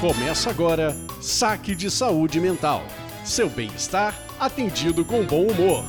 Começa agora Saque de Saúde Mental. Seu bem-estar atendido com bom humor.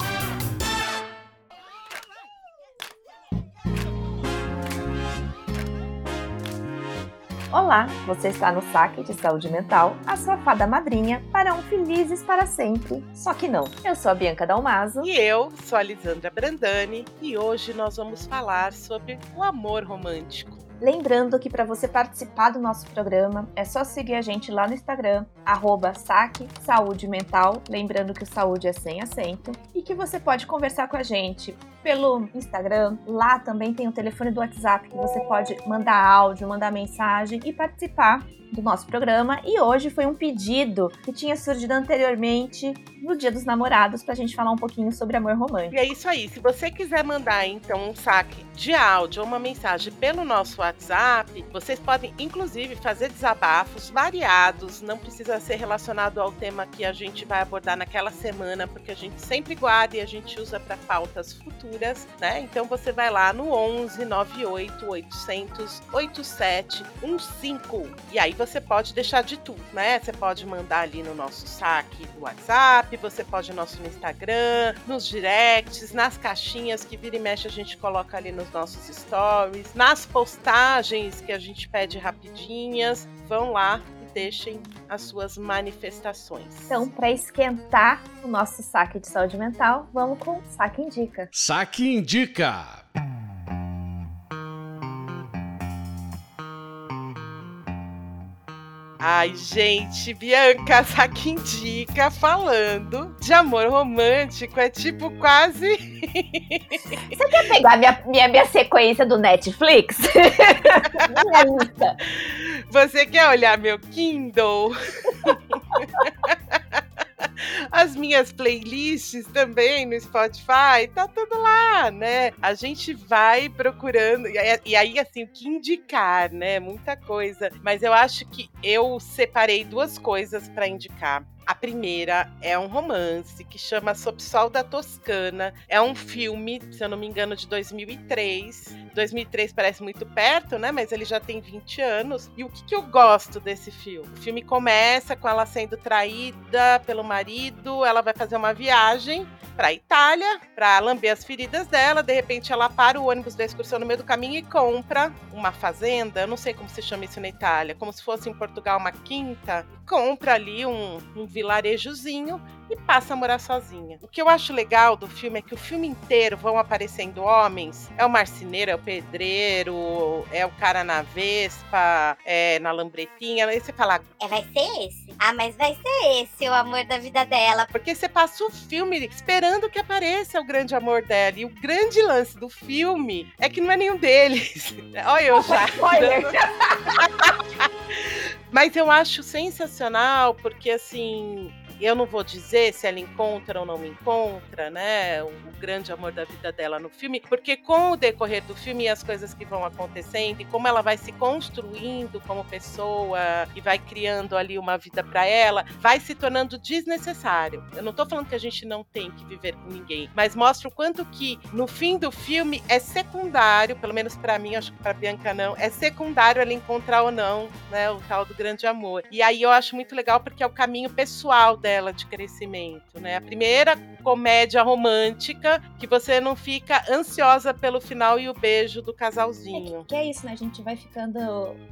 Olá, você está no Saque de Saúde Mental, a sua fada madrinha para um felizes para sempre. Só que não. Eu sou a Bianca Dalmaso. E eu sou a Lisandra Brandani e hoje nós vamos falar sobre o amor romântico. Lembrando que para você participar do nosso programa é só seguir a gente lá no Instagram, arroba saque saúde mental, lembrando que o saúde é sem acento, e que você pode conversar com a gente pelo Instagram. Lá também tem o telefone do WhatsApp que você pode mandar áudio, mandar mensagem e participar do nosso programa. E hoje foi um pedido que tinha surgido anteriormente no Dia dos Namorados para a gente falar um pouquinho sobre amor romântico. E é isso aí. Se você quiser mandar então um saque de áudio ou uma mensagem pelo nosso WhatsApp, vocês podem inclusive fazer desabafos variados. Não precisa ser relacionado ao tema que a gente vai abordar naquela semana, porque a gente sempre guarda e a gente usa para pautas futuras, né? Então você vai lá no 11 98 800 8715 e aí você pode deixar de tudo, né? Você pode mandar ali no nosso saque do WhatsApp, você pode no nosso Instagram, nos directs, nas caixinhas que vira e mexe a gente coloca ali nos nossos stories, nas postagens que a gente pede rapidinhas. Vão lá e deixem as suas manifestações. Então, para esquentar o nosso saque de saúde mental, vamos com o Saque Indica. Saque Indica! Ai, gente, Bianca Saquindica falando de amor romântico. É tipo quase. Você quer pegar minha, minha, minha sequência do Netflix? Você quer olhar meu Kindle? as minhas playlists também no Spotify, tá tudo lá, né? A gente vai procurando, e aí, assim, o que indicar, né? Muita coisa. Mas eu acho que eu separei duas coisas para indicar. A primeira é um romance que chama Sob Sol da Toscana. É um filme, se eu não me engano, de 2003. 2003 parece muito perto, né? Mas ele já tem 20 anos. E o que, que eu gosto desse filme? O filme começa com ela sendo traída pelo marido. Ela vai fazer uma viagem para Itália para lamber as feridas dela. De repente, ela para o ônibus da excursão no meio do caminho e compra uma fazenda. Eu não sei como se chama isso na Itália, como se fosse em Portugal uma quinta. Compra ali um, um vilarejozinho e passa a morar sozinha. O que eu acho legal do filme é que o filme inteiro vão aparecendo homens. É o marceneiro, é o pedreiro, é o cara na Vespa, é na lambretinha. Aí você fala. É, vai ser esse? Ah, mas vai ser esse o amor da vida dela. Porque você passa o filme esperando que apareça o grande amor dela. E o grande lance do filme é que não é nenhum deles. Olha eu já. Mas eu acho sensacional porque assim eu não vou dizer se ela encontra ou não me encontra, né? O, grande amor da vida dela no filme, porque com o decorrer do filme e as coisas que vão acontecendo e como ela vai se construindo como pessoa e vai criando ali uma vida para ela, vai se tornando desnecessário. Eu não tô falando que a gente não tem que viver com ninguém, mas mostra o quanto que no fim do filme é secundário, pelo menos para mim, acho que para Bianca não, é secundário ela encontrar ou não, né, o tal do grande amor. E aí eu acho muito legal porque é o caminho pessoal dela dela de crescimento, né? A primeira comédia romântica que você não fica ansiosa pelo final e o beijo do casalzinho. É que, que é isso, né? A gente vai ficando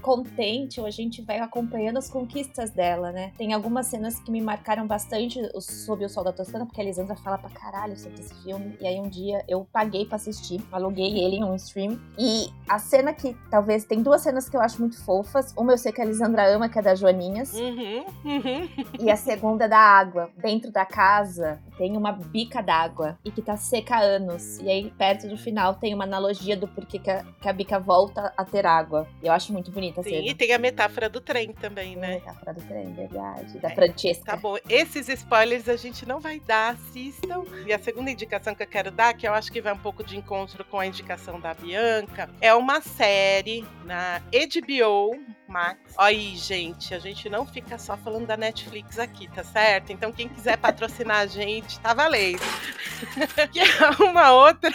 contente ou a gente vai acompanhando as conquistas dela, né? Tem algumas cenas que me marcaram bastante sob o Sol da Toscana, porque a Lisandra fala pra caralho sobre esse filme. E aí um dia eu paguei pra assistir, aluguei ele em um stream. E a cena que talvez tem duas cenas que eu acho muito fofas. Uma eu sei que a Lisandra ama, que é da Joaninhas. Uhum, uhum. E a segunda é da água. Dentro da casa tem uma bica d'água e que tá seca há anos. E aí, perto do final, tem uma analogia do porquê que a, que a bica volta a ter água. E eu acho muito bonita Sim, cena. e tem a metáfora do trem também, tem né? A metáfora do trem, verdade. Da é, Francesca. Tá bom. Esses spoilers a gente não vai dar, assistam. E a segunda indicação que eu quero dar, que eu acho que vai um pouco de encontro com a indicação da Bianca, é uma série na HBO Max. Aí, gente, a gente não fica só falando da Netflix aqui, tá certo? Então, quem quiser patrocinar a gente, tá valendo. Que é uma outra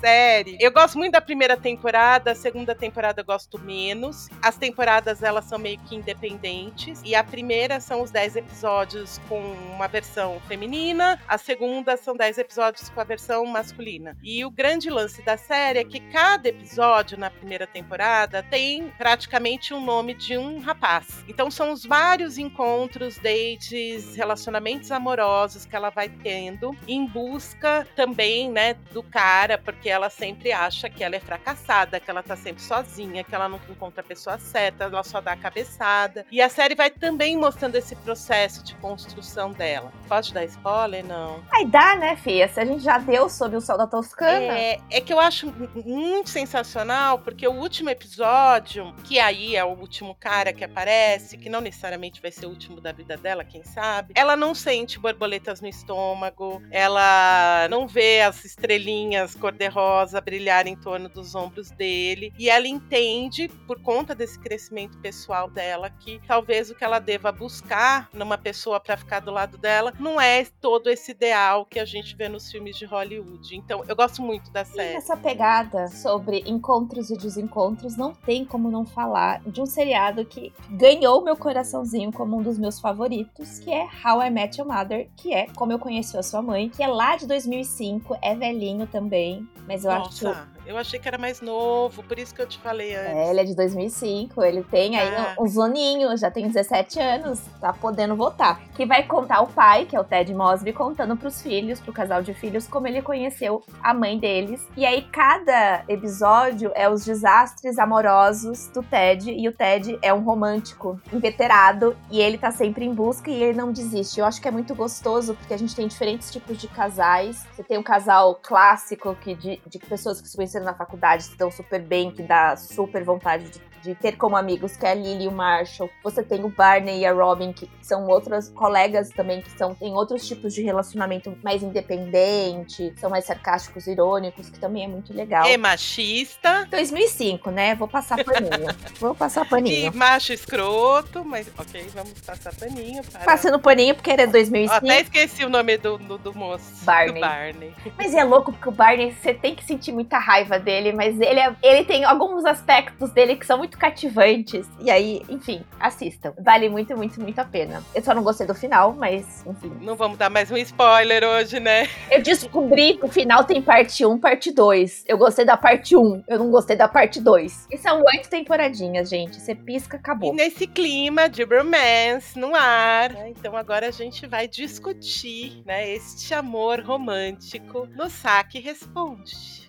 série. Eu gosto muito da primeira temporada, a segunda temporada eu gosto menos. As temporadas elas são meio que independentes. E a primeira são os 10 episódios com uma versão feminina, a segunda são 10 episódios com a versão masculina. E o grande lance da série é que cada episódio na primeira temporada tem praticamente um nome de um rapaz. Então são os vários encontros, dates, relacionamentos amorosos que ela vai tendo em busca também, né, do cara, porque ela sempre acha que ela é fracassada, que ela tá sempre sozinha, que ela não encontra a pessoa certa, ela só dá a cabeçada. E a série vai também mostrando esse processo de construção dela. Pode dar spoiler? Não. Aí dá, né, Fia? Se a gente já deu sobre o Sol da Toscana. É, é que eu acho muito sensacional, porque o último episódio, que aí é o último cara que aparece, que não necessariamente vai ser o último da vida dela, quem sabe, ela não sente borboletas no estômago, ela não vê as estrelinhas cor-de-rosa brilhar em torno dos ombros dele, e ela entende, por conta desse crescimento pessoal dela, que talvez o que ela deva buscar numa pessoa para ficar do lado dela não é todo esse ideal que a gente vê nos filmes de Hollywood. Então, eu gosto muito da série. E essa pegada sobre encontros e desencontros não tem como não falar de um seriado que ganhou meu coraçãozinho como um dos meus favoritos, que é How I Met Your Mother, que é Como Eu Conheci a Sua Mãe, que é lá de 2005, é velhinho também, mas eu Nossa, acho eu achei que era mais novo, por isso que eu te falei antes. É, ele é de 2005, ele tem aí Ah. uns aninhos, já tem 17 anos, tá podendo votar. Que vai contar o pai, que é o Ted Mosby, contando pros filhos, pro casal de filhos, como ele conheceu a mãe deles. E aí cada episódio é os desastres amorosos do Ted, e o Ted é um romântico inveterado, e ele tá sempre em busca e ele não desiste. Eu acho que é muito gostoso, porque a gente tem diferentes tipos de casais. Você tem um casal clássico que de, de pessoas que se conheceram na faculdade, se dão super bem, que dá super vontade de, de ter como amigos, que é a Lily e o Marshall. Você tem o Barney e a Robin, que são outras colegas também, que são, tem outros tipos de relacionamento mais independente, são mais sarcásticos, irônicos, que também é muito legal. É machista, 2005, né? Vou passar paninho. Vou passar e paninho. macho escroto, mas ok, vamos passar paninho para. Passando paninho porque era Ó, 2005. até esqueci o nome do, do, do moço. Barney. Do Barney. Mas é louco porque o Barney, você tem que sentir muita raiva dele, mas ele, é- ele tem alguns aspectos dele que são muito cativantes. E aí, enfim, assistam. Vale muito, muito, muito a pena. Eu só não gostei do final, mas, enfim. Não vamos dar mais um spoiler hoje, né? Eu descobri que o final tem parte 1, parte 2. Eu gostei da parte 1, eu não gostei da parte 2. E são oito temporadinhas, gente. Você pisca, E acabou. nesse clima de romance no ar, né? então agora a gente vai discutir, né, este amor romântico no Saque Responde.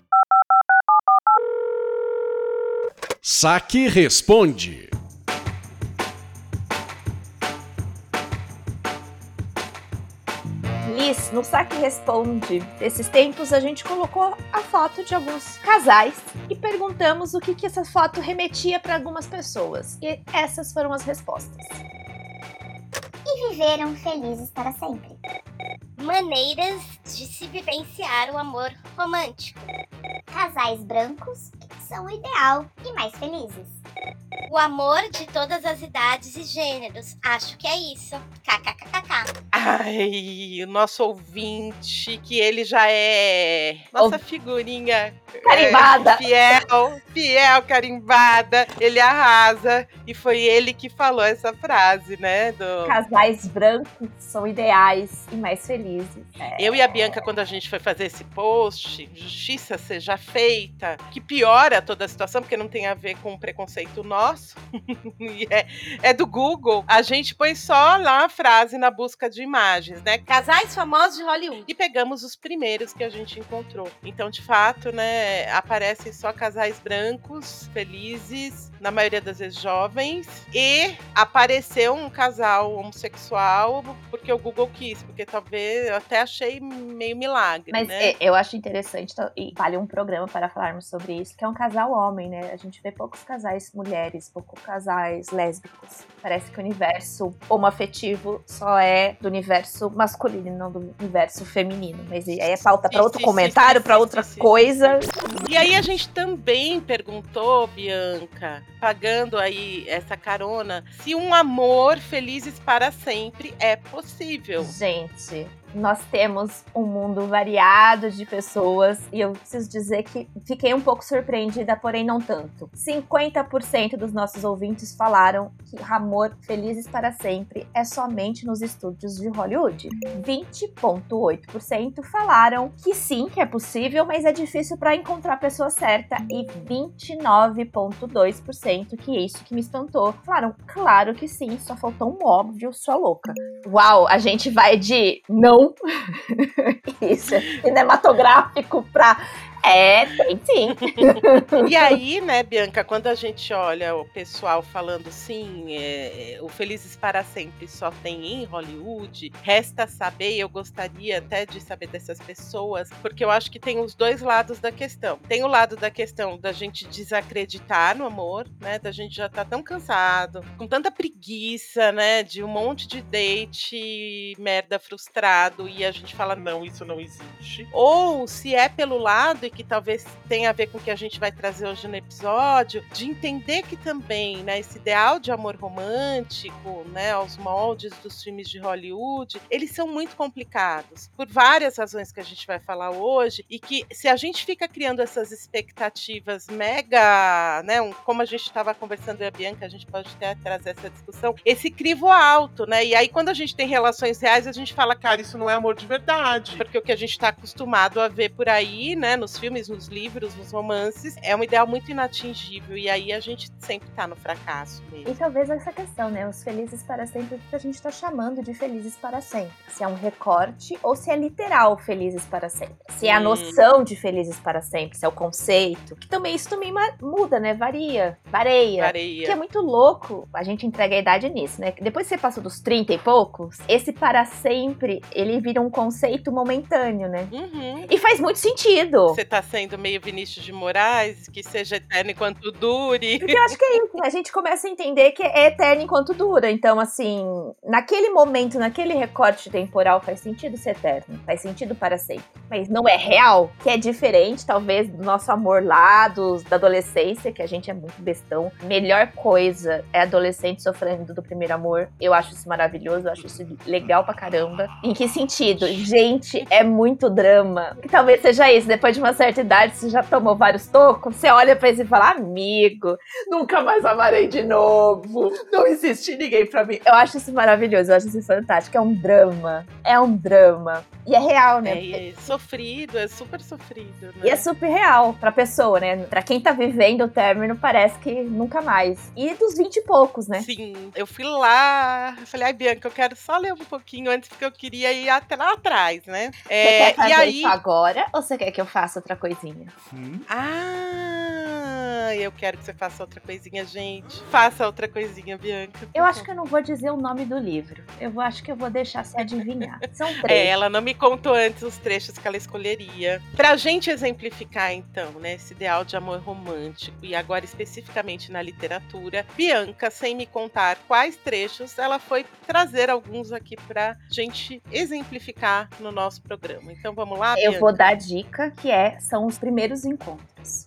Saque Responde. Liz, no Saque Responde desses tempos, a gente colocou a foto de alguns casais e perguntamos o que, que essa foto remetia para algumas pessoas. E essas foram as respostas. E viveram felizes para sempre. Maneiras de se vivenciar o amor romântico. Casais brancos são o ideal e mais felizes. O amor de todas as idades e gêneros. Acho que é isso. KKKKK. Ai, o nosso ouvinte, que ele já é nossa figurinha Carimbada. é, fiel, fiel, carimbada. Ele arrasa. E foi ele que falou essa frase, né? Do... Casais brancos são ideais e mais felizes. É. Eu e a Bianca, quando a gente foi fazer esse post, justiça seja feita, que piora toda a situação, porque não tem a ver com preconceito nosso, é, é do Google, a gente põe só lá a frase na busca de imagens, né? Casais famosos de Hollywood. E pegamos os primeiros que a gente encontrou. Então, de fato, né, aparecem só casais brancos, felizes, na maioria das vezes jovens, e apareceu um casal homossexual porque o Google quis, porque talvez eu até achei meio milagre, Mas né? é, eu acho interessante, tá, e vale um programa para falarmos sobre isso, que é um casal homem, né? A gente vê poucos casais mulheres, poucos casais lésbicos. Parece que o universo homoafetivo só é do universo masculino, e não do universo feminino. Mas aí é pauta para outro sim, comentário, para outra sim, coisa. E aí a gente também perguntou, Bianca, pagando aí essa carona, se um amor felizes para sempre é possível. Gente, nós temos um mundo variado de pessoas e eu preciso dizer que fiquei um pouco surpreendida, porém não tanto. 50% dos nossos ouvintes falaram que Amor Felizes para Sempre é somente nos estúdios de Hollywood. 20,8% falaram que sim, que é possível, mas é difícil para encontrar a pessoa certa. E 29,2% que é isso que me espantou. Falaram, claro que sim, só faltou um óbvio, sua louca. Uau, a gente vai de não, isso é cinematográfico, pra é, tem sim. e aí, né, Bianca, quando a gente olha o pessoal falando sim, é, é, o Felizes para Sempre só tem em Hollywood, resta saber, eu gostaria até de saber dessas pessoas, porque eu acho que tem os dois lados da questão. Tem o lado da questão da gente desacreditar no amor, né, da gente já tá tão cansado, com tanta preguiça, né, de um monte de date merda frustrado, e a gente fala, não, isso não existe. Ou se é pelo lado e que talvez tenha a ver com o que a gente vai trazer hoje no episódio, de entender que também, né, esse ideal de amor romântico, né, aos moldes dos filmes de Hollywood, eles são muito complicados, por várias razões que a gente vai falar hoje, e que se a gente fica criando essas expectativas mega, né, um, como a gente estava conversando e a Bianca, a gente pode até trazer essa discussão, esse crivo alto, né, e aí quando a gente tem relações reais, a gente fala, cara, isso não é amor de verdade, porque o que a gente está acostumado a ver por aí, né, nos filmes, nos livros, nos romances, é um ideal muito inatingível. E aí a gente sempre tá no fracasso mesmo. E talvez essa questão, né? Os felizes para sempre, que a gente tá chamando de felizes para sempre. Se é um recorte ou se é literal felizes para sempre. Se é a noção de felizes para sempre, se é o conceito. Que também isso também muda, né? Varia. Vareia. Vareia. Que é muito louco. A gente entrega a idade nisso, né? Depois que você passou dos 30 e poucos, esse para sempre, ele vira um conceito momentâneo, né? Uhum. E faz muito sentido. Você tá sendo meio Vinícius de Moraes, que seja eterno enquanto dure. Porque eu acho que é isso, né? a gente começa a entender que é eterno enquanto dura. Então, assim, naquele momento, naquele recorte temporal, faz sentido ser eterno, faz sentido para sempre. Mas não é real, que é diferente, talvez, do nosso amor lá, da adolescência, que a gente é muito bestão. Melhor coisa é adolescente sofrendo do primeiro amor. Eu acho isso maravilhoso, eu acho isso legal pra caramba. Em que sentido? Gente, é muito drama. Que talvez seja isso, depois de uma certa idade, você já tomou vários tocos, você olha pra ele e fala, amigo, nunca mais amarei de novo, não existe ninguém pra mim. Eu acho isso maravilhoso, eu acho isso fantástico, é um drama, é um drama. E é real, né? É, é sofrido, é super sofrido, né? E é super real pra pessoa, né? Pra quem tá vivendo o término, parece que nunca mais. E dos vinte e poucos, né? Sim, eu fui lá, falei, ai, Bianca, eu quero só ler um pouquinho antes, porque eu queria ir até lá atrás, né? É, você quer fazer e aí... isso agora ou você quer que eu faça outra coisinha? Hum. Ah, eu quero que você faça outra coisinha, gente. Faça outra coisinha, Bianca. Eu acho que eu não vou dizer o nome do livro. Eu acho que eu vou deixar se adivinhar. São três. É, ela não me contou antes os trechos que ela escolheria. Pra gente exemplificar, então, né, esse ideal de amor romântico, e agora especificamente na literatura, Bianca, sem me contar quais trechos, ela foi trazer alguns aqui pra gente exemplificar no nosso programa. Então vamos lá, Eu Bianca? vou dar a dica que é são os primeiros encontros.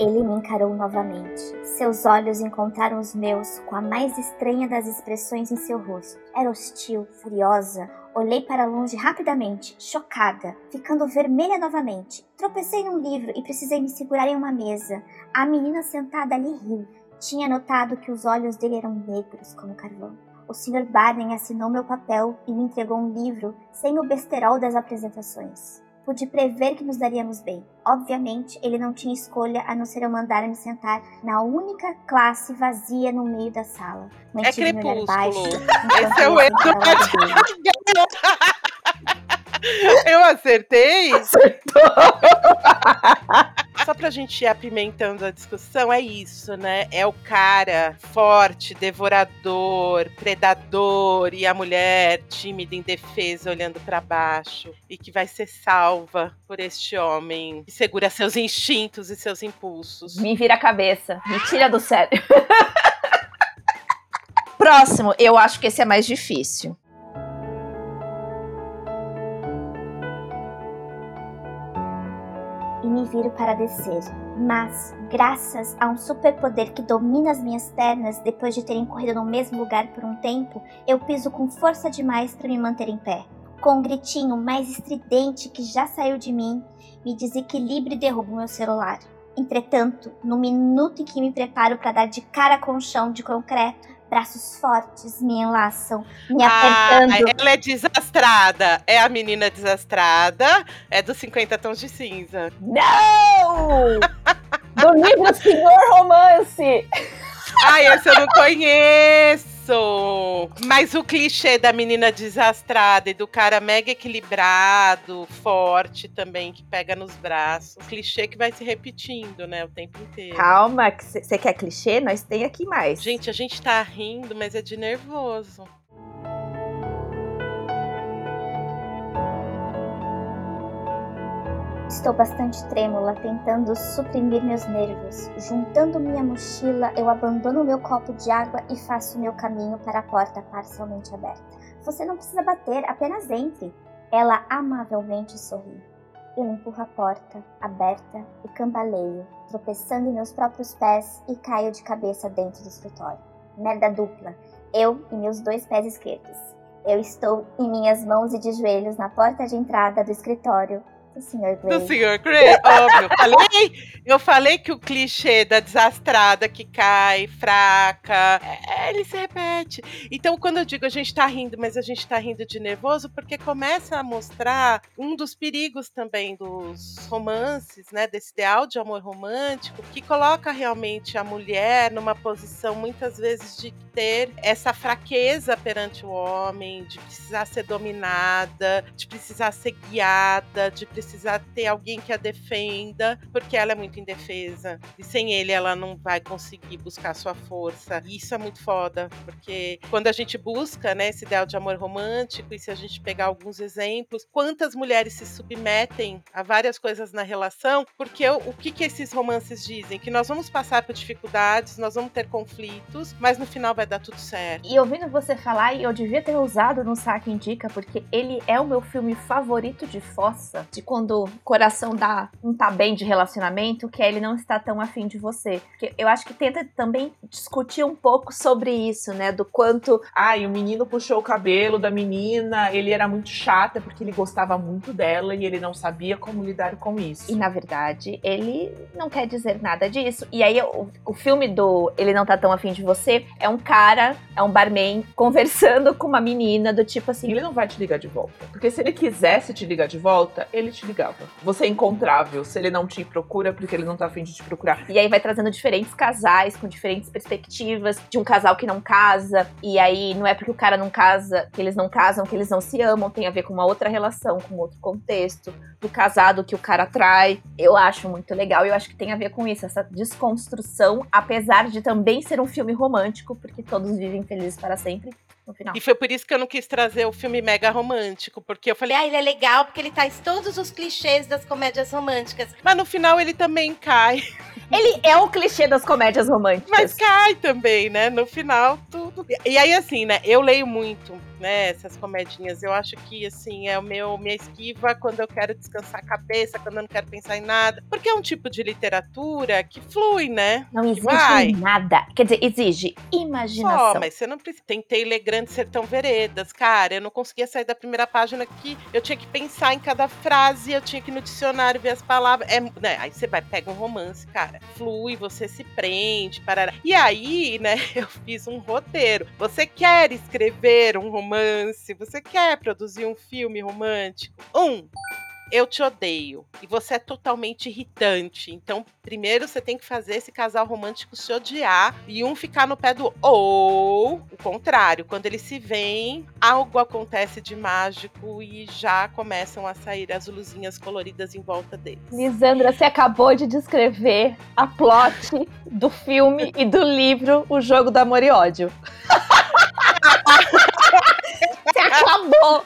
Ele me encarou novamente. Seus olhos encontraram os meus com a mais estranha das expressões em seu rosto. Era hostil, furiosa. Olhei para longe rapidamente, chocada, ficando vermelha novamente. Tropecei num livro e precisei me segurar em uma mesa. A menina sentada ali riu. Tinha notado que os olhos dele eram negros como carvão. O Sr. Barney assinou meu papel e me entregou um livro sem o besterol das apresentações. Pude prever que nos daríamos bem. Obviamente, ele não tinha escolha a não ser eu mandar me sentar na única classe vazia no meio da sala. Mantive é crepúsculo. Baixo, Esse é o Eduardo. Acertei? Acertou! Só pra gente ir apimentando a discussão, é isso, né? É o cara forte, devorador, predador e a mulher tímida, indefesa, olhando para baixo e que vai ser salva por este homem que segura seus instintos e seus impulsos. Me vira a cabeça, me tira do sério. Próximo, eu acho que esse é mais difícil. Me viro para descer. Mas, graças a um superpoder que domina as minhas pernas depois de terem corrido no mesmo lugar por um tempo, eu piso com força demais para me manter em pé. Com um gritinho mais estridente que já saiu de mim, me desequilibro e derrubo meu celular. Entretanto, no minuto em que me preparo para dar de cara com o chão de concreto, braços fortes me enlaçam, me apertando. Ah, ela é desastrada. É a menina desastrada. É dos 50 tons de cinza. Não! Do livro Senhor Romance! Ai, esse eu não conheço! Mas o clichê da menina desastrada e do cara mega equilibrado, forte também, que pega nos braços. O clichê que vai se repetindo, né, o tempo inteiro. Calma, você quer clichê? Nós tem aqui mais. Gente, a gente tá rindo, mas é de nervoso. Estou bastante trêmula, tentando suprimir meus nervos. Juntando minha mochila, eu abandono meu copo de água e faço meu caminho para a porta parcialmente aberta. Você não precisa bater, apenas entre. Ela amavelmente sorri. Eu empurro a porta, aberta, e cambaleio, tropeçando em meus próprios pés e caio de cabeça dentro do escritório. Merda dupla. Eu e meus dois pés esquerdos. Eu estou em minhas mãos e de joelhos na porta de entrada do escritório, do Sr. Grey. Do Sr. Grey, óbvio. Eu falei, eu falei que o clichê da desastrada que cai, fraca, é, ele se repete. Então, quando eu digo a gente tá rindo, mas a gente tá rindo de nervoso, porque começa a mostrar um dos perigos também dos romances, né? Desse ideal de amor romântico, que coloca realmente a mulher numa posição, muitas vezes, de ter essa fraqueza perante o homem, de precisar ser dominada, de precisar ser guiada, de precisar ter alguém que a defenda, porque ela é muito indefesa. E sem ele ela não vai conseguir buscar sua força. E isso é muito foda, porque quando a gente busca, né, esse ideal de amor romântico, e se a gente pegar alguns exemplos, quantas mulheres se submetem a várias coisas na relação, porque o, que que esses romances dizem? Que nós vamos passar por dificuldades, nós vamos ter conflitos, mas no final vai dar tudo certo. E ouvindo você falar, e eu devia ter usado no Saque Indica, porque ele é o meu filme favorito de fossa, de quando o coração dá, não tá bem de relacionamento, que ele não está tão afim de você. Porque eu acho que tenta também discutir um pouco sobre isso, né? Do quanto. Ai, o menino puxou o cabelo da menina, ele era muito chata porque ele gostava muito dela e ele não sabia como lidar com isso. E na verdade, ele não quer dizer nada disso. E aí, o, o filme do Ele Não Tá Tão Afim de Você é um cara, é um barman, conversando com uma menina do tipo assim. Ele não vai te ligar de volta. Porque se ele quisesse te ligar de volta, ele te ligava. Você é encontrável. Se ele não te procura, porque ele não tá afim de te procurar. E aí vai trazendo diferentes casais com diferentes perspectivas de um casal que não casa. E aí não é porque o cara não casa, que eles não casam, que eles não se amam. Tem a ver com uma outra relação, com outro contexto. Do casado que o cara trai. Eu acho muito legal. Eu acho que tem a ver com isso, essa desconstrução, apesar de também ser um filme romântico, porque todos vivem felizes para sempre. No final. E foi por isso que eu não quis trazer o filme mega romântico, porque eu falei, ah, ele é legal porque ele traz todos os clichês das comédias românticas. Mas no final ele também cai. Ele é o clichê das comédias românticas. Mas cai também, né? No final, tudo. E aí, assim, né? Eu leio muito, né? Essas comedinhas. Eu acho que, assim, é o meu minha esquiva quando eu quero descansar a cabeça, quando eu não quero pensar em nada. Porque é um tipo de literatura que flui, né? Não exige Vai. nada. Quer dizer, exige imaginação. Só, mas você não precisa. Tentei ler Grande Sertão Veredas, cara. Eu não conseguia sair da primeira página que eu tinha que pensar em cada frase, eu tinha que ir no dicionário ver as palavras. É, né? Aí você vai, pega um romance, cara. Flui, você se prende, parará. E aí, né, eu fiz um roteiro. Você quer escrever um romance? Você quer produzir um filme romântico? Um, eu te odeio e você é totalmente irritante. Então, primeiro você tem que fazer esse casal romântico se odiar e um ficar no pé do ou o contrário, quando eles se veem, algo acontece de mágico e já começam a sair as luzinhas coloridas em volta deles. Lisandra, você acabou de descrever a plot do filme e do livro O Jogo do Amor e Ódio. Você acabou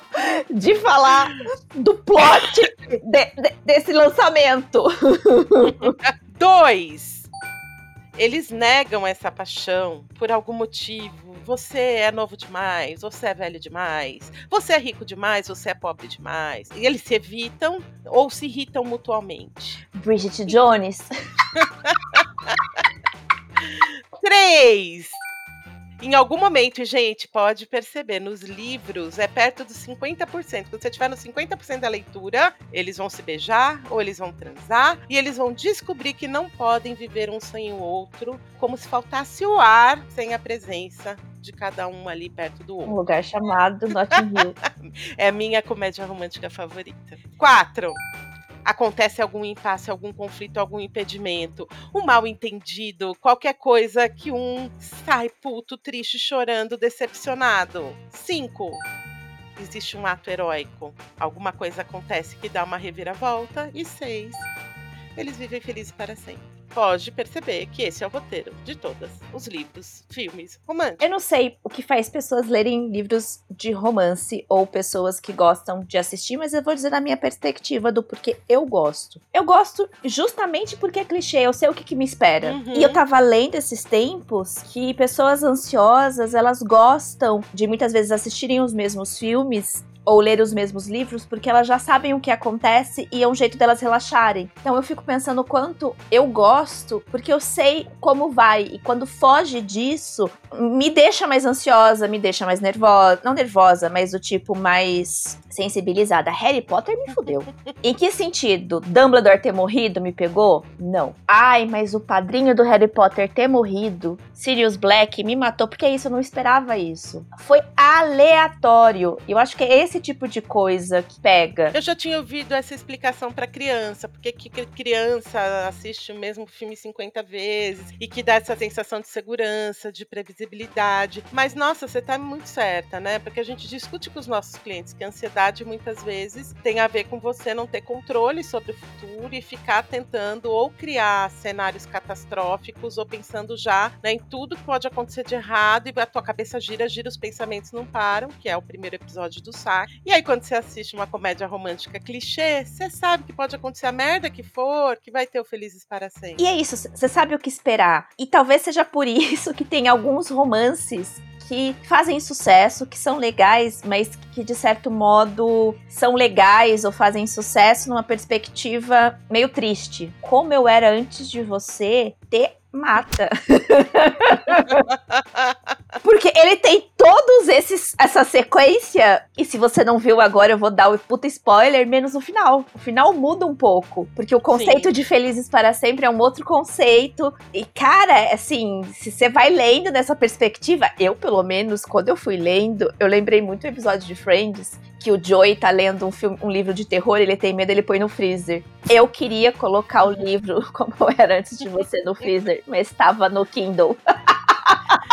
de falar do plot de- de- desse lançamento. Dois, eles negam essa paixão por algum motivo. Você é novo demais, você é velho demais, você é rico demais, você é pobre demais. E eles se evitam ou se irritam mutuamente. Bridget Jones. Três. Em algum momento, gente, pode perceber, nos livros é perto dos 50%. Quando você estiver no 50% da leitura, eles vão se beijar ou eles vão transar e eles vão descobrir que não podem viver um sem o outro, como se faltasse o ar sem a presença de cada um ali perto do outro. Um lugar chamado Notting Hill. é a minha comédia romântica favorita. Quatro acontece algum impasse, algum conflito, algum impedimento, um mal entendido, qualquer coisa que um sai puto, triste, chorando, decepcionado. Cinco. Existe um ato heróico. Alguma coisa acontece que dá uma reviravolta. E seis. Eles vivem felizes para sempre pode perceber que esse é o roteiro de todos os livros, filmes, romances. Eu não sei o que faz pessoas lerem livros de romance ou pessoas que gostam de assistir, mas eu vou dizer na minha perspectiva do porquê eu gosto. Eu gosto justamente porque é clichê, eu sei o que, que me espera. Uhum. E eu tava lendo esses tempos que pessoas ansiosas, elas gostam de muitas vezes assistirem os mesmos filmes ou ler os mesmos livros porque elas já sabem o que acontece e é um jeito delas relaxarem. Então eu fico pensando o quanto eu gosto porque eu sei como vai e quando foge disso me deixa mais ansiosa, me deixa mais nervosa, não nervosa, mas do tipo mais sensibilizada. Harry Potter me fudeu. em que sentido? Dumbledore ter morrido me pegou? Não. Ai, mas o padrinho do Harry Potter ter morrido, Sirius Black me matou porque isso eu não esperava isso. Foi aleatório. Eu acho que é esse tipo de coisa que pega. Eu já tinha ouvido essa explicação para criança, porque que criança assiste o mesmo filme 50 vezes e que dá essa sensação de segurança, de previsibilidade. Mas nossa, você tá muito certa, né? Porque a gente discute com os nossos clientes que a ansiedade muitas vezes tem a ver com você não ter controle sobre o futuro e ficar tentando ou criar cenários catastróficos ou pensando já né, em tudo que pode acontecer de errado e a tua cabeça gira, gira, os pensamentos não param, que é o primeiro episódio do saco. E aí, quando você assiste uma comédia romântica clichê, você sabe que pode acontecer a merda que for, que vai ter o Felizes para Sempre. E é isso, você sabe o que esperar. E talvez seja por isso que tem alguns romances que fazem sucesso, que são legais, mas que de certo modo são legais ou fazem sucesso numa perspectiva meio triste. Como eu era antes de você, ter mata. Porque ele tem todos esses essa sequência e se você não viu agora eu vou dar o puta spoiler menos o final. O final muda um pouco, porque o conceito Sim. de felizes para sempre é um outro conceito. E cara, assim, se você vai lendo nessa perspectiva, eu pelo menos quando eu fui lendo, eu lembrei muito do episódio de Friends que o Joey tá lendo um, filme, um livro de terror, ele tem medo, ele põe no freezer. Eu queria colocar o livro como era antes de você no freezer, mas estava no Kindle.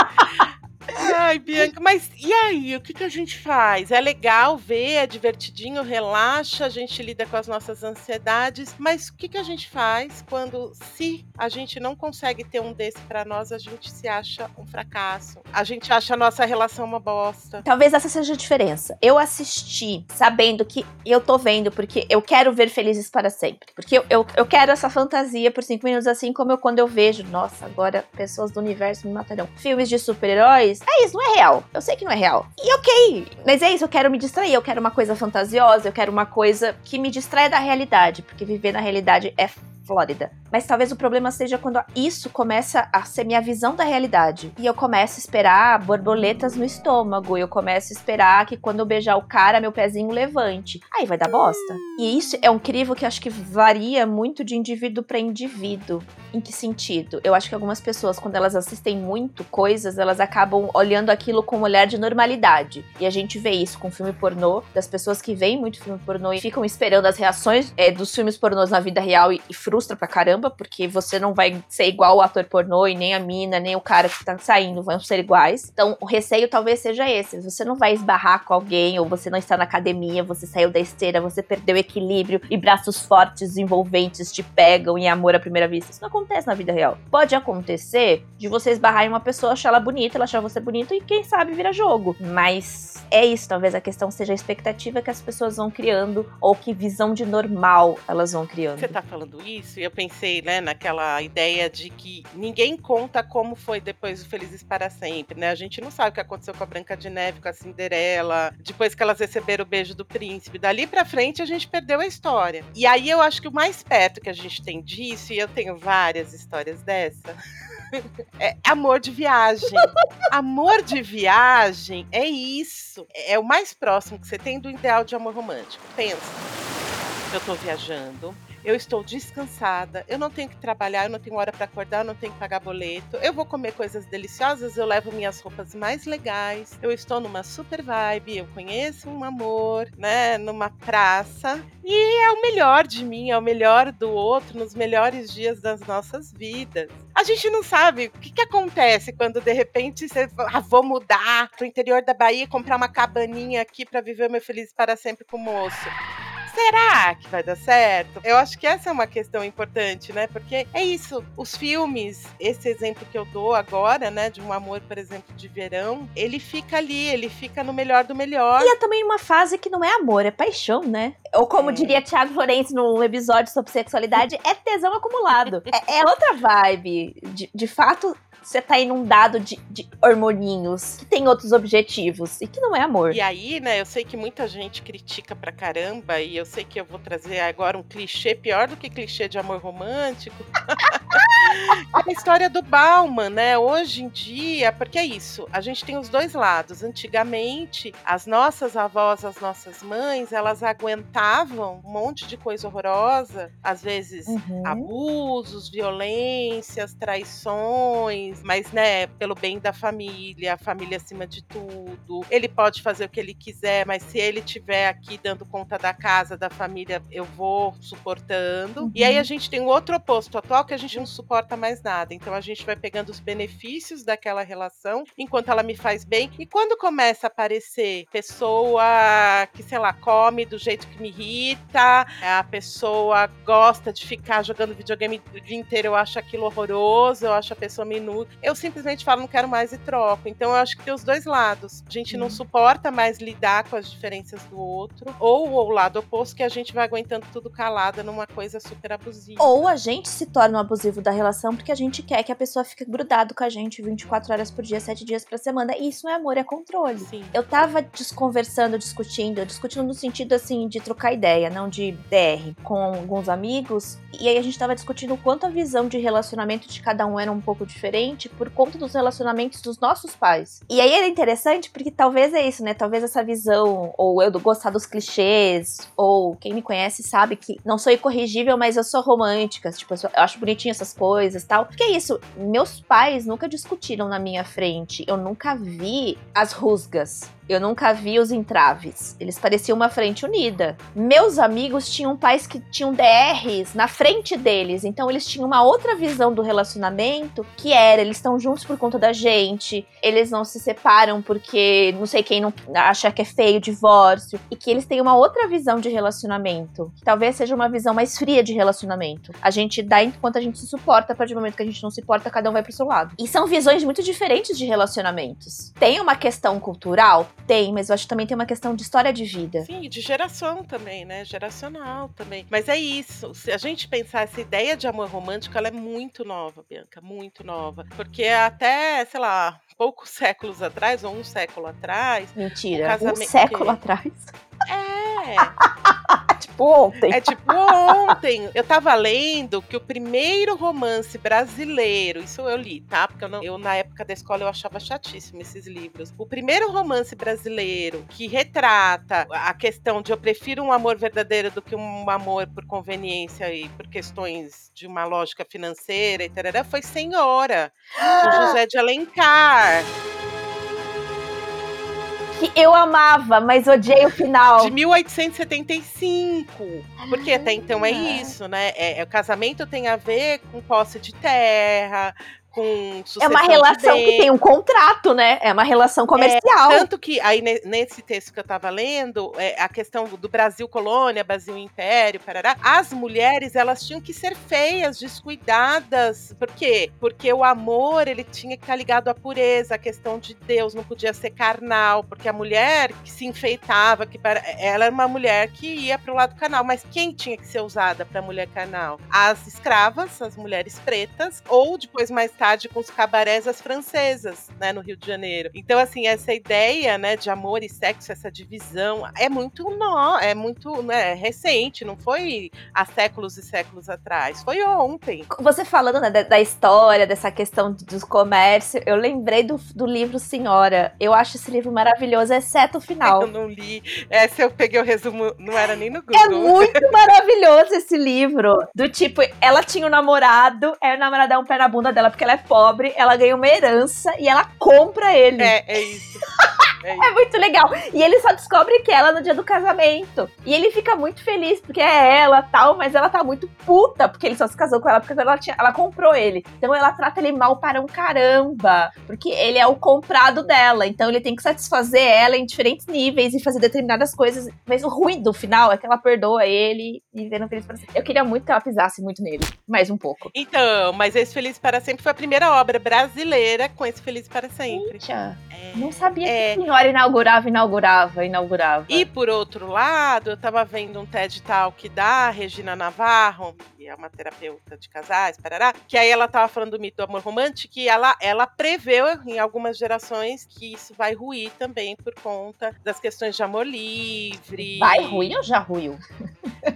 Ai, Bianca, mas e aí? O que, que a gente faz? É legal ver, é divertidinho, relaxa, a gente lida com as nossas ansiedades, mas o que, que a gente faz quando, se a gente não consegue ter um desse para nós, a gente se acha um fracasso? A gente acha a nossa relação uma bosta? Talvez essa seja a diferença. Eu assisti sabendo que eu tô vendo porque eu quero ver Felizes para Sempre. Porque eu, eu, eu quero essa fantasia por cinco minutos, assim como eu quando eu vejo, nossa, agora pessoas do universo me matarão. Filmes de super-heróis, é isso, não é real. Eu sei que não é real. E ok, mas é isso, eu quero me distrair, eu quero uma coisa fantasiosa, eu quero uma coisa que me distraia da realidade, porque viver na realidade é Flórida. Mas talvez o problema seja quando isso começa a ser minha visão da realidade. E eu começo a esperar borboletas no estômago. Eu começo a esperar que quando eu beijar o cara, meu pezinho levante. Aí vai dar bosta. E isso é um crivo que acho que varia muito de indivíduo para indivíduo. Em que sentido? Eu acho que algumas pessoas, quando elas assistem muito coisas, elas acabam olhando aquilo com um olhar de normalidade. E a gente vê isso com filme pornô, das pessoas que veem muito filme pornô e ficam esperando as reações é, dos filmes pornôs na vida real e, e frustra pra caramba, porque você não vai ser igual o ator pornô e nem a mina, nem o cara que tá saindo vão ser iguais. Então, o receio talvez seja esse. Você não vai esbarrar com alguém, ou você não está na academia, você saiu da esteira, você perdeu equilíbrio e braços fortes, envolventes te pegam em amor à primeira vista. Isso não acontece na vida real. Pode acontecer de você esbarrar em uma pessoa, achar ela bonita, ela achar você bonito e quem sabe vira jogo. Mas é isso, talvez a questão seja a expectativa que as pessoas vão criando ou que visão de normal elas vão criando. Você tá falando isso? Isso. E eu pensei né, naquela ideia de que ninguém conta como foi depois do Felizes para Sempre, né? A gente não sabe o que aconteceu com a Branca de Neve, com a Cinderela, depois que elas receberam o beijo do príncipe. Dali pra frente a gente perdeu a história. E aí eu acho que o mais perto que a gente tem disso, e eu tenho várias histórias dessa. É amor de viagem. amor de viagem é isso. É o mais próximo que você tem do ideal de amor romântico. Pensa. Eu tô viajando, eu estou descansada, eu não tenho que trabalhar, eu não tenho hora para acordar, eu não tenho que pagar boleto, eu vou comer coisas deliciosas, eu levo minhas roupas mais legais, eu estou numa super vibe, eu conheço um amor, né, numa praça, e é o melhor de mim, é o melhor do outro nos melhores dias das nossas vidas. A gente não sabe o que, que acontece quando de repente você ah, vou mudar pro interior da Bahia, comprar uma cabaninha aqui para viver meu feliz para sempre com o moço será que vai dar certo? Eu acho que essa é uma questão importante, né? Porque é isso, os filmes, esse exemplo que eu dou agora, né, de um amor, por exemplo, de verão, ele fica ali, ele fica no melhor do melhor. E é também uma fase que não é amor, é paixão, né? Ou como é. diria Thiago Florencio no episódio sobre sexualidade, é tesão acumulado. é, é outra vibe. De, de fato, você tá inundado de, de hormoninhos que tem outros objetivos e que não é amor. E aí, né, eu sei que muita gente critica pra caramba e eu sei que eu vou trazer agora um clichê pior do que clichê de amor romântico. é a história do Bauman, né? Hoje em dia, porque é isso, a gente tem os dois lados. Antigamente, as nossas avós, as nossas mães, elas aguentavam um monte de coisa horrorosa, às vezes uhum. abusos, violências, traições, mas né, pelo bem da família, a família acima de tudo. Ele pode fazer o que ele quiser, mas se ele tiver aqui dando conta da casa, da família, eu vou suportando. Uhum. E aí a uhum. gente tem o outro oposto atual que a gente não suporta mais nada. Então a gente vai pegando os benefícios daquela relação enquanto ela me faz bem. E quando começa a aparecer pessoa que, sei lá, come do jeito que me irrita, a pessoa gosta de ficar jogando videogame o dia inteiro, eu acho aquilo horroroso, eu acho a pessoa minuto. Eu simplesmente falo, não quero mais e troco. Então eu acho que tem os dois lados. A gente não uhum. suporta mais lidar com as diferenças do outro, ou o lado oposto que a gente vai aguentando tudo calada numa coisa super abusiva. Ou a gente se torna um abusivo da relação porque a gente quer que a pessoa fique grudado com a gente 24 horas por dia, 7 dias por semana. E isso não é amor, é controle. Sim. Eu tava desconversando, discutindo, discutindo no sentido assim de trocar ideia, não de DR, com alguns amigos. E aí a gente tava discutindo o quanto a visão de relacionamento de cada um era um pouco diferente por conta dos relacionamentos dos nossos pais. E aí era interessante porque talvez é isso, né? Talvez essa visão, ou eu gostar dos clichês, ou quem me conhece sabe que não sou incorrigível, mas eu sou romântica. Tipo, eu acho bonitinho essas coisas tal. Porque é isso, meus pais nunca discutiram na minha frente. Eu nunca vi as rusgas. Eu nunca vi os entraves. Eles pareciam uma frente unida. Meus amigos tinham pais que tinham DRs na frente deles, então eles tinham uma outra visão do relacionamento, que era eles estão juntos por conta da gente, eles não se separam porque não sei quem não acha que é feio o divórcio, e que eles têm uma outra visão de relacionamento, que talvez seja uma visão mais fria de relacionamento. A gente dá enquanto a gente se suporta, a partir do momento que a gente não se importa, cada um vai pro seu lado. E são visões muito diferentes de relacionamentos. Tem uma questão cultural? Tem, mas eu acho que também tem uma questão de história de vida. Sim, de geração também, né? Geracional também. Mas é isso. Se a gente pensar essa ideia de amor romântico, ela é muito nova, Bianca, muito nova. Porque até, sei lá, poucos séculos atrás, ou um século atrás. Mentira, casamento... um século atrás. É. tipo ontem. É tipo ontem. Eu tava lendo que o primeiro romance brasileiro, isso eu li, tá? Porque eu, não, eu na época da escola eu achava chatíssimo esses livros. O primeiro romance brasileiro que retrata a questão de eu prefiro um amor verdadeiro do que um amor por conveniência e por questões de uma lógica financeira e tal, foi Senhora, do José de Alencar que eu amava, mas odiei o final. De 1875. Porque até então é isso, né? É, é, o casamento tem a ver com posse de terra, com É uma relação que tem um contrato, né? É uma relação comercial. É, tanto que aí nesse texto que eu estava lendo, é, a questão do Brasil colônia, Brasil império, parará, as mulheres elas tinham que ser feias, descuidadas. Por quê? Porque o amor ele tinha que estar ligado à pureza, a questão de Deus não podia ser carnal, porque a mulher que se enfeitava, que ela era uma mulher que ia para o lado carnal, mas quem tinha que ser usada para mulher carnal? As escravas, as mulheres pretas, ou depois mais com os cabarés as francesas, né, no Rio de Janeiro. Então, assim, essa ideia, né, de amor e sexo, essa divisão, é muito nó, é muito né, recente, não foi há séculos e séculos atrás, foi ontem. Você falando né, da, história, dessa questão dos comércios, eu lembrei do, do livro Senhora. Eu acho esse livro maravilhoso, exceto o final. Eu não li. Essa eu peguei o resumo, não era nem no é Google. É muito maravilhoso esse livro. Do tipo, ela tinha um namorado, é o namorado é um pé na bunda dela porque ela é pobre, ela ganha uma herança e ela compra ele. É, é isso. É, é, muito legal. E ele só descobre que é ela no dia do casamento. E ele fica muito feliz porque é ela tal, mas ela tá muito puta porque ele só se casou com ela porque ela, tinha, ela comprou ele. Então ela trata ele mal para um caramba. Porque ele é o comprado dela. Então ele tem que satisfazer ela em diferentes níveis e fazer determinadas coisas. Mas o ruim do final é que ela perdoa ele e vendo feliz para sempre. Eu queria muito que ela pisasse muito nele. Mais um pouco. Então, mas esse Feliz para Sempre foi a primeira obra brasileira com esse Feliz para Sempre. Eita, é, não sabia é, que senhora inaugurava, inaugurava, inaugurava. E por outro lado, eu tava vendo um TED Talk da Regina Navarro, que é uma terapeuta de casais, parará, que aí ela tava falando do mito do amor romântico e ela, ela preveu em algumas gerações que isso vai ruir também por conta das questões de amor livre. Vai ruir ou já ruiu?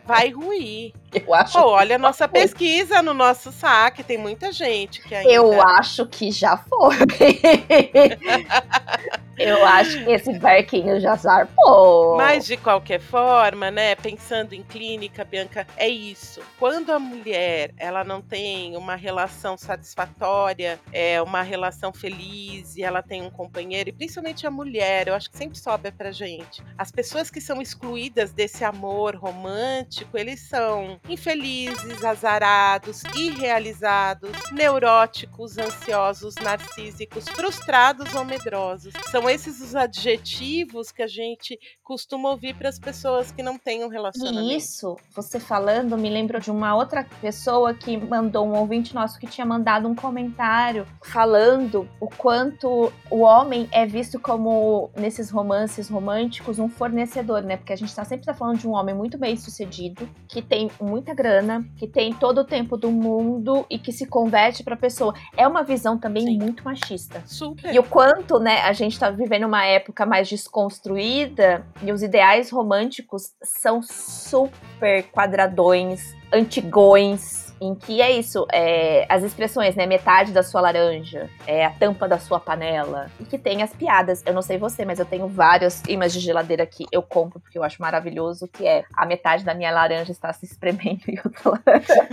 Vai ruir. Eu acho. Pô, olha a nossa pesquisa no nosso saque, tem muita gente que ainda. Eu acho que já foi. Eu acho que esse barquinho já zarpou. Mas de qualquer forma, né, pensando em clínica, Bianca, é isso. Quando a mulher, ela não tem uma relação satisfatória, é uma relação feliz e ela tem um companheiro, e principalmente a mulher, eu acho que sempre sobe pra gente. As pessoas que são excluídas desse amor romântico, eles são infelizes, azarados, irrealizados, neuróticos, ansiosos, narcísicos, frustrados ou medrosos. São esses os adjetivos que a gente costuma ouvir para as pessoas que não têm um relacionamento. E isso, você falando, me lembrou de uma outra pessoa que mandou um ouvinte nosso que tinha mandado um comentário falando o quanto o homem é visto como nesses romances românticos um fornecedor, né? Porque a gente tá sempre tá falando de um homem muito bem sucedido, que tem muita grana, que tem todo o tempo do mundo e que se converte para pessoa. É uma visão também Sim. muito machista. Super. E o quanto, né, a gente tá vivendo uma época mais desconstruída e os ideais românticos são super quadradões, antigões, em que é isso, é, as expressões, né? Metade da sua laranja, é a tampa da sua panela. E que tem as piadas. Eu não sei você, mas eu tenho vários imãs de geladeira que eu compro porque eu acho maravilhoso, que é a metade da minha laranja está se espremendo e outra laranja.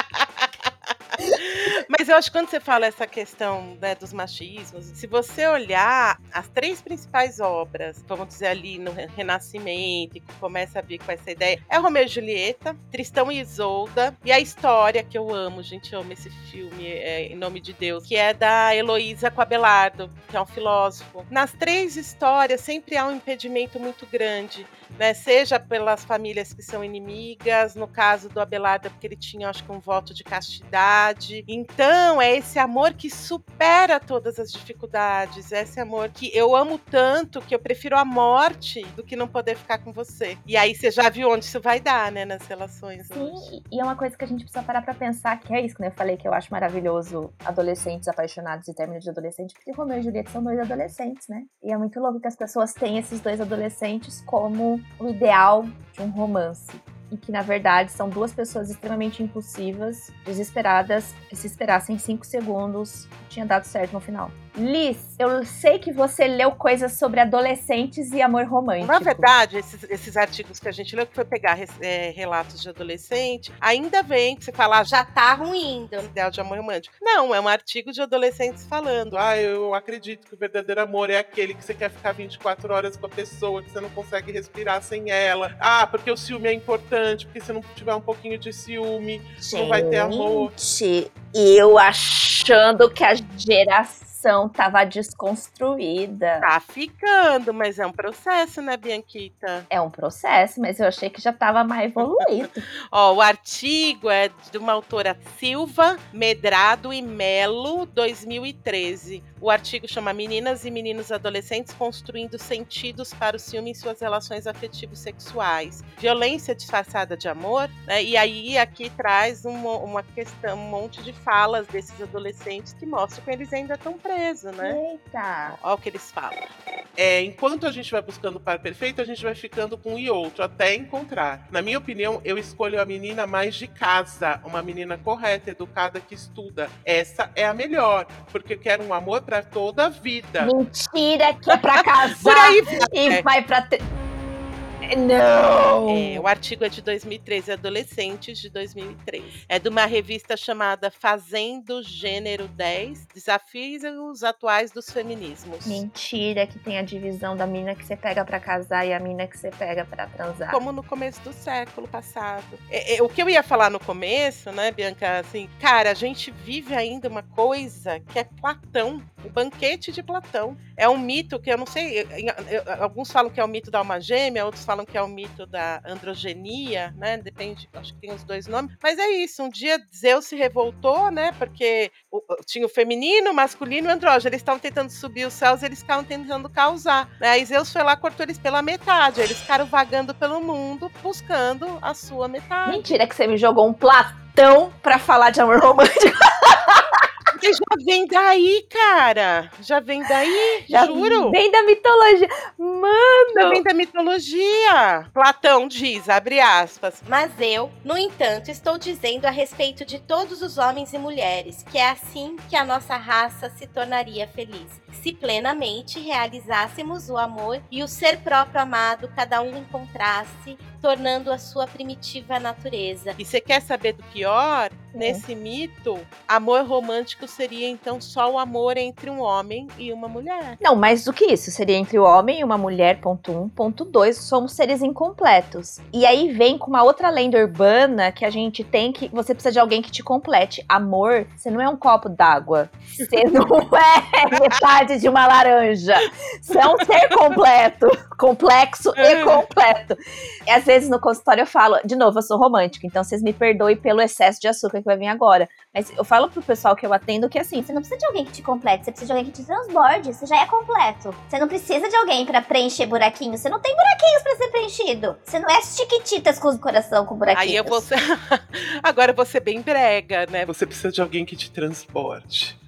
Mas eu acho que quando você fala essa questão né, dos machismos, se você olhar as três principais obras, vamos dizer ali no Renascimento, que começa a vir com essa ideia, é Romeu e Julieta, Tristão e Isolda, e a história que eu amo, gente, eu amo esse filme, é, em nome de Deus, que é da Heloísa com Abelardo, que é um filósofo. Nas três histórias sempre há um impedimento muito grande né? Seja pelas famílias que são inimigas, no caso do Abelardo, porque ele tinha, acho que, um voto de castidade. Então, é esse amor que supera todas as dificuldades, é esse amor que eu amo tanto que eu prefiro a morte do que não poder ficar com você. E aí você já viu onde isso vai dar, né, nas relações. Sim, hoje. e é uma coisa que a gente precisa parar pra pensar, que é isso que eu falei que eu acho maravilhoso adolescentes apaixonados e término de adolescente, porque Romeu e Julieta são dois adolescentes, né? E é muito louco que as pessoas têm esses dois adolescentes como o ideal de um romance e que na verdade são duas pessoas extremamente impulsivas, desesperadas, que se esperassem cinco segundos tinha dado certo no final. Liz, eu sei que você leu coisas sobre adolescentes e amor romântico. Na verdade, esses, esses artigos que a gente leu, que foi pegar é, relatos de adolescente, ainda vem que você fala, ah, já tá ruindo o ideal de amor romântico. Não, é um artigo de adolescentes falando. Ah, eu acredito que o verdadeiro amor é aquele que você quer ficar 24 horas com a pessoa, que você não consegue respirar sem ela. Ah, porque o ciúme é importante interessante, porque se não tiver um pouquinho de ciúme, não vai ter amor. Gente, eu achando que a geração tava desconstruída. Tá ficando, mas é um processo, né, Bianquita? É um processo, mas eu achei que já tava mais evoluído. Ó, o artigo é de uma autora Silva, Medrado e Melo, 2013. O artigo chama Meninas e Meninos Adolescentes Construindo Sentidos para o Ciúme em Suas Relações Afetivos Sexuais. Violência disfarçada de amor, né? E aí aqui traz uma, uma questão, um monte de falas desses adolescentes que mostram que eles ainda estão presos, né? Eita. Olha o que eles falam. É, enquanto a gente vai buscando o par perfeito, a gente vai ficando com um e outro até encontrar. Na minha opinião, eu escolho a menina mais de casa, uma menina correta, educada, que estuda. Essa é a melhor, porque eu quero um amor pra toda a vida. Mentira que é pra casar Por aí e vai pra. Te... Não! É, o artigo é de 2013, Adolescentes de 2003. É de uma revista chamada Fazendo Gênero 10, Desafios Atuais dos Feminismos. Mentira que tem a divisão da mina que você pega pra casar e a mina que você pega pra transar. Como no começo do século passado. É, é, o que eu ia falar no começo, né, Bianca? Assim, cara, a gente vive ainda uma coisa que é Platão, o banquete de Platão. É um mito que eu não sei. em- eu- Alguns falam que é o mito da alma gêmea, outros falam que é o mito da androgenia, né? Depende, acho que tem os dois nomes. Mas é isso. Um dia Zeus se revoltou, né? Porque o- tinha o feminino, o masculino e o andrógeno. Eles estavam tentando subir os céus, eles ficavam tentando causar. Né? Aí Zeus foi lá, cortou eles pela metade. Eles ficaram vagando pelo mundo, buscando a sua metade. Mentira que você me jogou um Platão pra falar de amor romântico. Porque já vem daí, cara. Já vem daí, Já juro. Vem da mitologia. Já Mano! vem da mitologia. Platão diz, abre aspas. Mas eu, no entanto, estou dizendo a respeito de todos os homens e mulheres que é assim que a nossa raça se tornaria feliz, se plenamente realizássemos o amor e o ser próprio amado cada um encontrasse, tornando a sua primitiva natureza. E você quer saber do pior? Nesse mito, amor romântico seria então só o amor entre um homem e uma mulher. Não, mais do que isso. Seria entre o homem e uma mulher, ponto um. Ponto dois, somos seres incompletos. E aí vem com uma outra lenda urbana que a gente tem que você precisa de alguém que te complete. Amor, você não é um copo d'água. Você não é metade de uma laranja. Você é um ser completo. Complexo e completo. E às vezes no consultório eu falo, de novo, eu sou romântica, então vocês me perdoem pelo excesso de açúcar que vai vir agora. Mas eu falo pro pessoal que eu atendo que assim, Você não precisa de alguém que te complete, você precisa de alguém que te transborde. Você já é completo. Você não precisa de alguém pra preencher buraquinhos. Você não tem buraquinhos pra ser preenchido. Você não é chiquititas com o coração com buraquinhos. Aí eu vou ser... Agora eu vou ser bem brega, né? Você precisa de alguém que te transporte.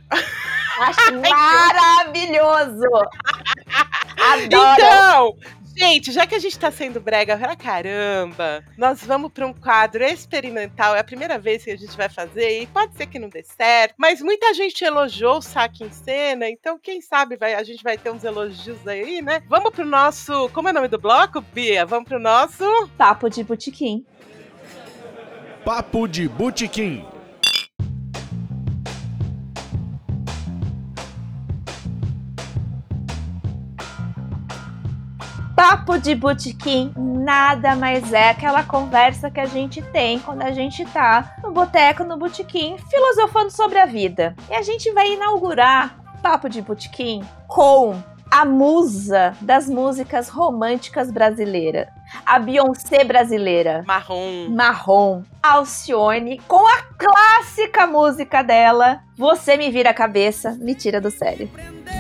Acho maravilhoso! Adoro! Então, gente, já que a gente tá sendo brega pra caramba, nós vamos pra um quadro experimental. É a primeira vez que a gente vai fazer e pode ser que não dê certo, mas muita gente elogiou o saque em cena, então quem sabe vai, a gente vai ter uns elogios aí, né? Vamos pro nosso. Como é o nome do bloco, Bia? Vamos pro nosso. Papo de botequim. Papo de Botequim. Papo de botequim nada mais é aquela conversa que a gente tem quando a gente tá no boteco, no botequim, filosofando sobre a vida. E a gente vai inaugurar Papo de Botequim com a musa das músicas românticas brasileiras. A Beyoncé brasileira. Marrom. Marrom, Alcione, com a clássica música dela, Você Me Vira a Cabeça, Me Tira do Sério. Tem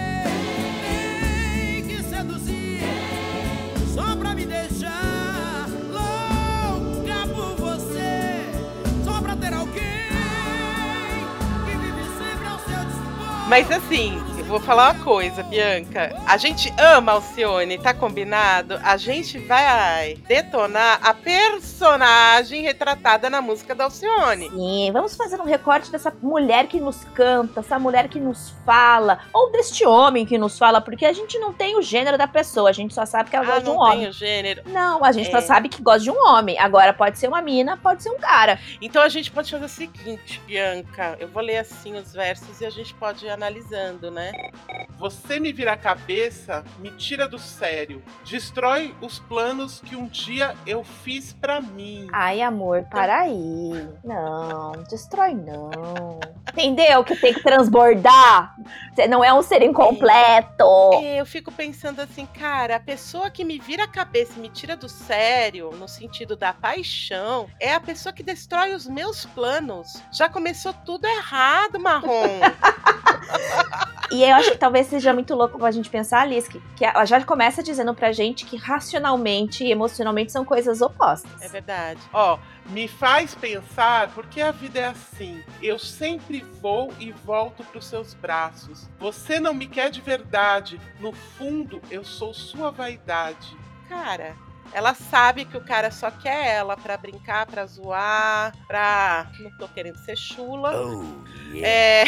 Mas assim, vou falar uma coisa, Bianca. A gente ama Alcione, tá combinado? A gente vai detonar a personagem retratada na música da Alcione. Sim, vamos fazer um recorte dessa mulher que nos canta, essa mulher que nos fala, ou deste homem que nos fala, porque a gente não tem o gênero da pessoa, a gente só sabe que ela Ah, gosta de um não tem homem. o gênero. Não, a gente só É. sabe que gosta de um homem. Agora pode ser uma mina, pode ser um cara. Então a gente pode fazer o seguinte, Bianca. Eu vou ler assim os versos e a gente pode ir analisando, né? Você me vira a cabeça, me tira do sério. Destrói os planos que um dia eu fiz pra mim. Ai, amor, para aí. Não, destrói não. Entendeu que tem que transbordar? Você não é um ser incompleto. É, eu fico pensando assim, cara, a pessoa que me vira a cabeça e me tira do sério, no sentido da paixão, é a pessoa que destrói os meus planos. Já começou tudo errado, Marrom. E eu acho que talvez seja muito louco pra gente pensar, Alice, que, que ela já começa dizendo pra gente que racionalmente e emocionalmente são coisas opostas. é verdade. Ó, me faz pensar porque a vida é assim. Eu sempre vou e volto pros seus braços. Você não me quer de verdade. No fundo, eu sou sua vaidade. Cara, ela sabe que o cara só quer ela pra brincar, pra zoar, pra. Não tô querendo ser chula. É.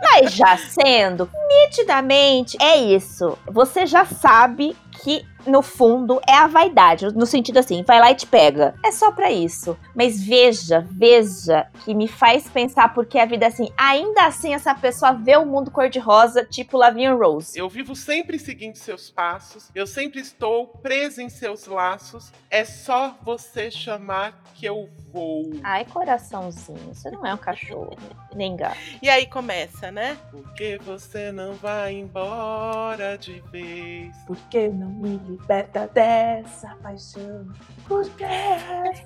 Mas já sendo, nitidamente, é isso. Você já sabe que, no fundo, é a vaidade. No sentido assim, vai lá e te pega. É só pra isso. Mas veja, veja, que me faz pensar porque a vida é assim. Ainda assim, essa pessoa vê o mundo cor-de-rosa, tipo Lavinha Rose. Eu vivo sempre seguindo seus passos. Eu sempre estou presa em seus laços. É só você chamar que eu vou. Ai, coraçãozinho, você não é um cachorro, nem gato. E aí começa, né? Porque você não vai embora de vez. Por que não me liberta dessa paixão? Por quê?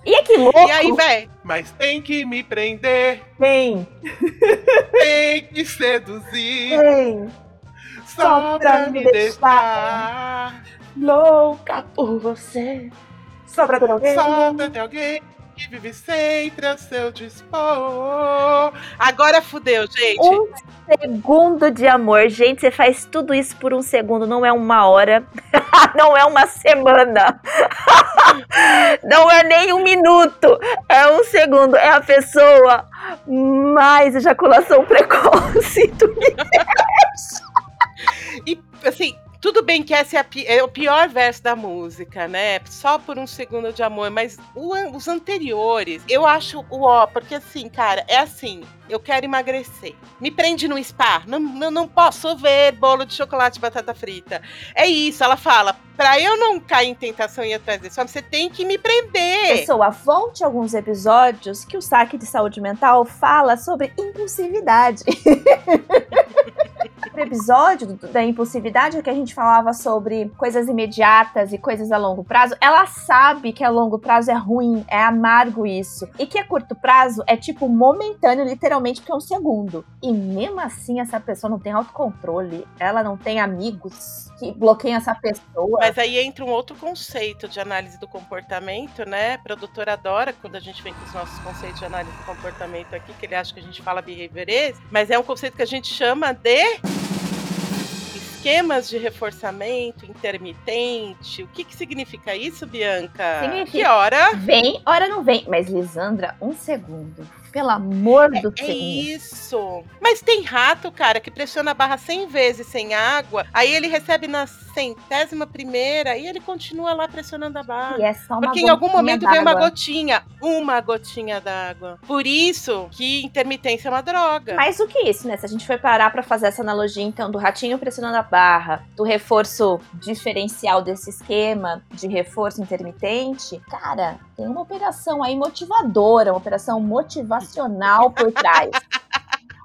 E é que louco! E aí, véi, Mas tem que me prender, Vem, tem que seduzir. vem, Só pra me deixar. louca por você. Só pra ter alguém. Só pra ter alguém que vive sempre a seu dispor. agora fudeu, gente. Um segundo de amor. Gente, você faz tudo isso por um segundo, não é uma hora, não é uma semana, não é nem um minuto, é um segundo. É a pessoa mais ejaculação precoce do E assim, bem que esse é, é o pior verso da música, né? Só por um segundo de amor, mas o os anteriores, eu acho o ó, porque assim, cara, é assim. Eu quero emagrecer. Me prende no spa. Não, não, não posso ver bolo de chocolate e batata frita. É isso, ela fala. Pra eu não cair em tentação e ir atrás desse homem, você tem que me prender. pessoa. Volte alguns episódios que o saque de saúde mental fala sobre impulsividade. O episódio da impulsividade que a gente falava sobre coisas imediatas e coisas a longo prazo, ela sabe que a longo prazo é ruim, é amargo isso. E que a curto prazo é tipo momentâneo, literalmente, porque é um segundo. E mesmo assim, essa pessoa não tem autocontrole, ela não tem amigos que bloqueiam essa pessoa. Mas aí entra um outro conceito de análise do comportamento, né? A produtora adora quando a gente vem com os nossos conceitos de análise do comportamento aqui, que ele acha que a gente fala behaviorismo, mas é um conceito que a gente chama de esquemas de reforçamento intermitente. O que, que significa isso, Bianca? Significa- Que hora? Vem, hora não vem. Mas, Lisandra, um segundo. Pelo amor do É Senhor. isso. Mas tem rato, cara, que pressiona a barra 100 vezes sem água, aí ele recebe na centésima primeira e ele continua lá pressionando a barra. E é só uma Porque em algum momento vem uma gotinha, uma gotinha d'água. Por isso que intermitência é uma droga. Mais do que isso, né? Se a gente for parar pra fazer essa analogia, então, do ratinho pressionando a barra, do reforço diferencial desse esquema de reforço intermitente, cara, tem uma operação aí motivadora, uma operação motivacional por trás.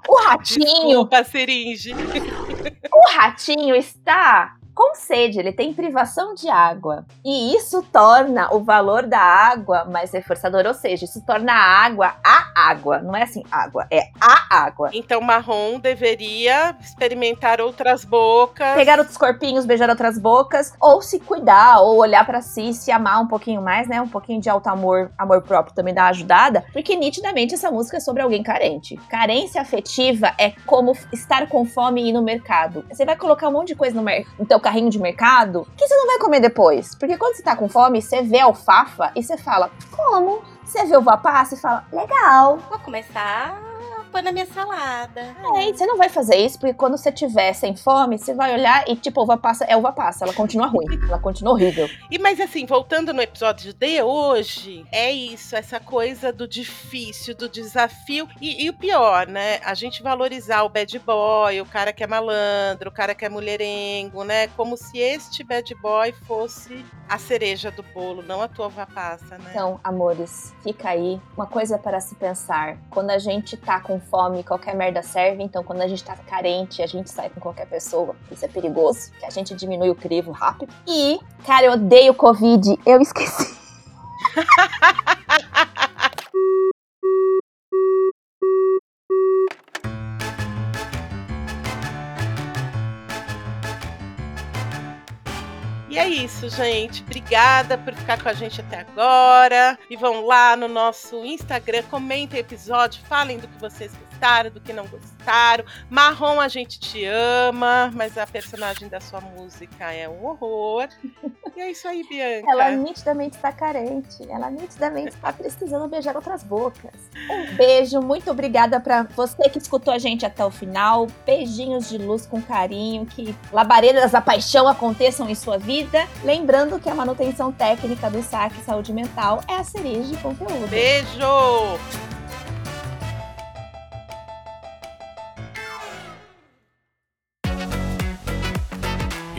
O ratinho, Desculpa, seringe. o ratinho está com sede, ele tem privação de água. E isso torna o valor da água mais reforçador, ou seja, isso torna a água a água. Não é assim água, é a água. Então marrom deveria experimentar outras bocas. Pegar outros corpinhos, beijar outras bocas, ou se cuidar, ou olhar pra si, se amar um pouquinho mais, né? Um pouquinho de alto amor, amor próprio também dá uma ajudada, porque nitidamente essa música é sobre alguém carente. Carência afetiva é como estar com fome e ir no mercado. Você vai colocar um monte de coisa no, mer no teu carrinho de mercado que você não vai comer depois. Porque quando você tá com fome, você vê alfafa e você fala, como? Você vê uva passa e fala, legal. Vou começar pôr na minha salada. É, e você não vai fazer isso, porque quando você tiver sem fome, você vai olhar e, tipo, uva passa é uva passa. Ela continua ruim. Ela continua horrível. E mas assim, voltando no episódio de hoje, é isso, essa coisa do difícil, do desafio. E, e o pior, né? A gente valorizar o bad boy, o cara que é malandro, o cara que é mulherengo, né? Como se este bad boy fosse a cereja do bolo, não a tua uva passa, né? Então, amores, fica aí uma coisa para se pensar. Quando a gente tá com fome, qualquer merda serve. Então, quando a gente tá carente, a gente sai com qualquer pessoa. Isso é perigoso, que a gente diminui o crivo rápido. E, cara, eu odeio Covid. Eu esqueci. E é isso, gente. Obrigada por ficar com a gente até agora. E vão lá no nosso Instagram, comentem o episódio, falem do que vocês gostaram, do que não gostaram. Marrom, a gente te ama, mas a personagem da sua música é um horror. E é isso aí, Bianca. Ela nitidamente está carente. Ela nitidamente está precisando beijar outras bocas. Um beijo, muito obrigada para você que escutou a gente até o final. Beijinhos de luz com carinho, que labaredas da paixão aconteçam em sua vida. Lembrando que a manutenção técnica do saque saúde mental é a cereja de conteúdo. Beijo!